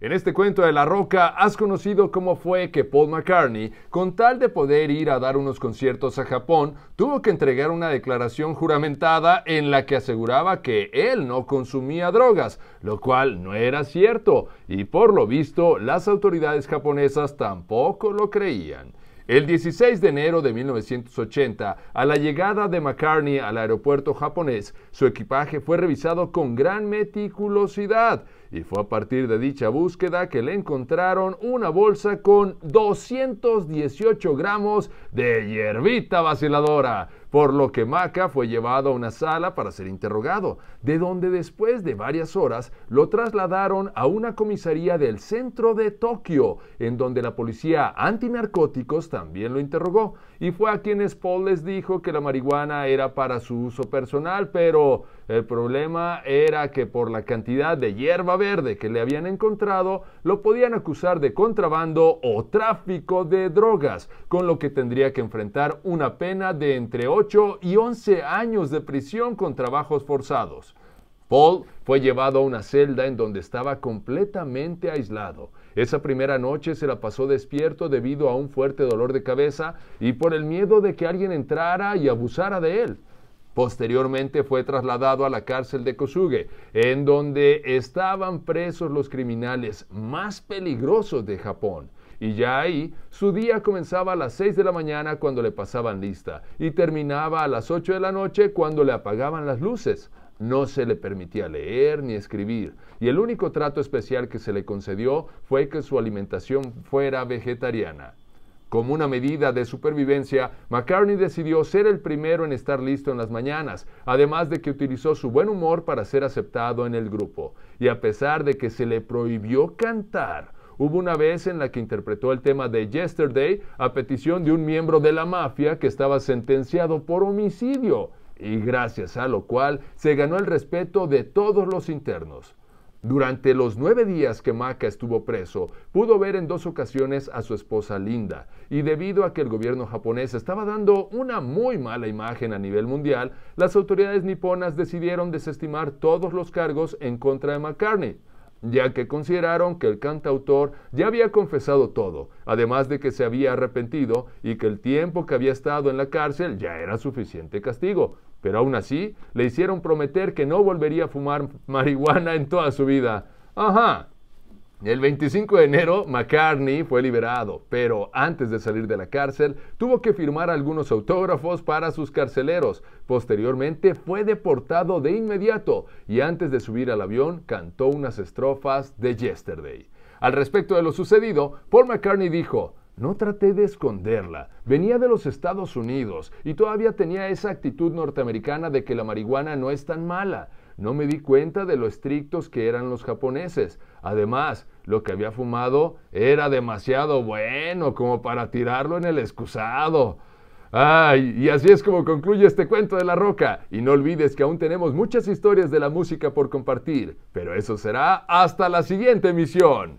En este cuento de La Roca has conocido cómo fue que Paul McCartney, con tal de poder ir a dar unos conciertos a Japón, tuvo que entregar una declaración juramentada en la que aseguraba que él no consumía drogas, lo cual no era cierto, y por lo visto las autoridades japonesas tampoco lo creían. El 16 de enero de 1980, a la llegada de McCartney al aeropuerto japonés, su equipaje fue revisado con gran meticulosidad y fue a partir de dicha búsqueda que le encontraron una bolsa con 218 gramos de hierbita vaciladora, por lo que Maca fue llevado a una sala para ser interrogado, de donde después de varias horas lo trasladaron a una comisaría del centro de Tokio, en donde la policía antinarcóticos también lo interrogó, y fue a quienes Paul les dijo que la marihuana era para su uso personal, pero el problema era que por la cantidad de hierba verde que le habían encontrado, lo podían acusar de contrabando o tráfico de drogas, con lo que tendría que enfrentar una pena de entre 8 y 11 años de prisión con trabajos forzados. Paul fue llevado a una celda en donde estaba completamente aislado. Esa primera noche se la pasó despierto debido a un fuerte dolor de cabeza y por el miedo de que alguien entrara y abusara de él. Posteriormente fue trasladado a la cárcel de Kosuge, en donde estaban presos los criminales más peligrosos de Japón. Y ya ahí, su día comenzaba a las 6 de la mañana cuando le pasaban lista y terminaba a las 8 de la noche cuando le apagaban las luces. No se le permitía leer ni escribir, y el único trato especial que se le concedió fue que su alimentación fuera vegetariana. Como una medida de supervivencia, McCartney decidió ser el primero en estar listo en las mañanas, además de que utilizó su buen humor para ser aceptado en el grupo. Y a pesar de que se le prohibió cantar, hubo una vez en la que interpretó el tema de Yesterday a petición de un miembro de la mafia que estaba sentenciado por homicidio, y gracias a lo cual se ganó el respeto de todos los internos. Durante los nueve días que Maca estuvo preso, pudo ver en dos ocasiones a su esposa Linda, y debido a que el gobierno japonés estaba dando una muy mala imagen a nivel mundial, las autoridades niponas decidieron desestimar todos los cargos en contra de McCartney ya que consideraron que el cantautor ya había confesado todo, además de que se había arrepentido y que el tiempo que había estado en la cárcel ya era suficiente castigo. Pero aún así, le hicieron prometer que no volvería a fumar marihuana en toda su vida. Ajá, el 25 de enero, McCartney fue liberado, pero antes de salir de la cárcel, tuvo que firmar algunos autógrafos para sus carceleros. Posteriormente, fue deportado de inmediato y antes de subir al avión, cantó unas estrofas de Yesterday. Al respecto de lo sucedido, Paul McCartney dijo, no traté de esconderla. Venía de los Estados Unidos y todavía tenía esa actitud norteamericana de que la marihuana no es tan mala. No me di cuenta de lo estrictos que eran los japoneses. Además, lo que había fumado era demasiado bueno como para tirarlo en el excusado. Ay, y así es como concluye este cuento de la roca. Y no olvides que aún tenemos muchas historias de la música por compartir, pero eso será hasta la siguiente emisión.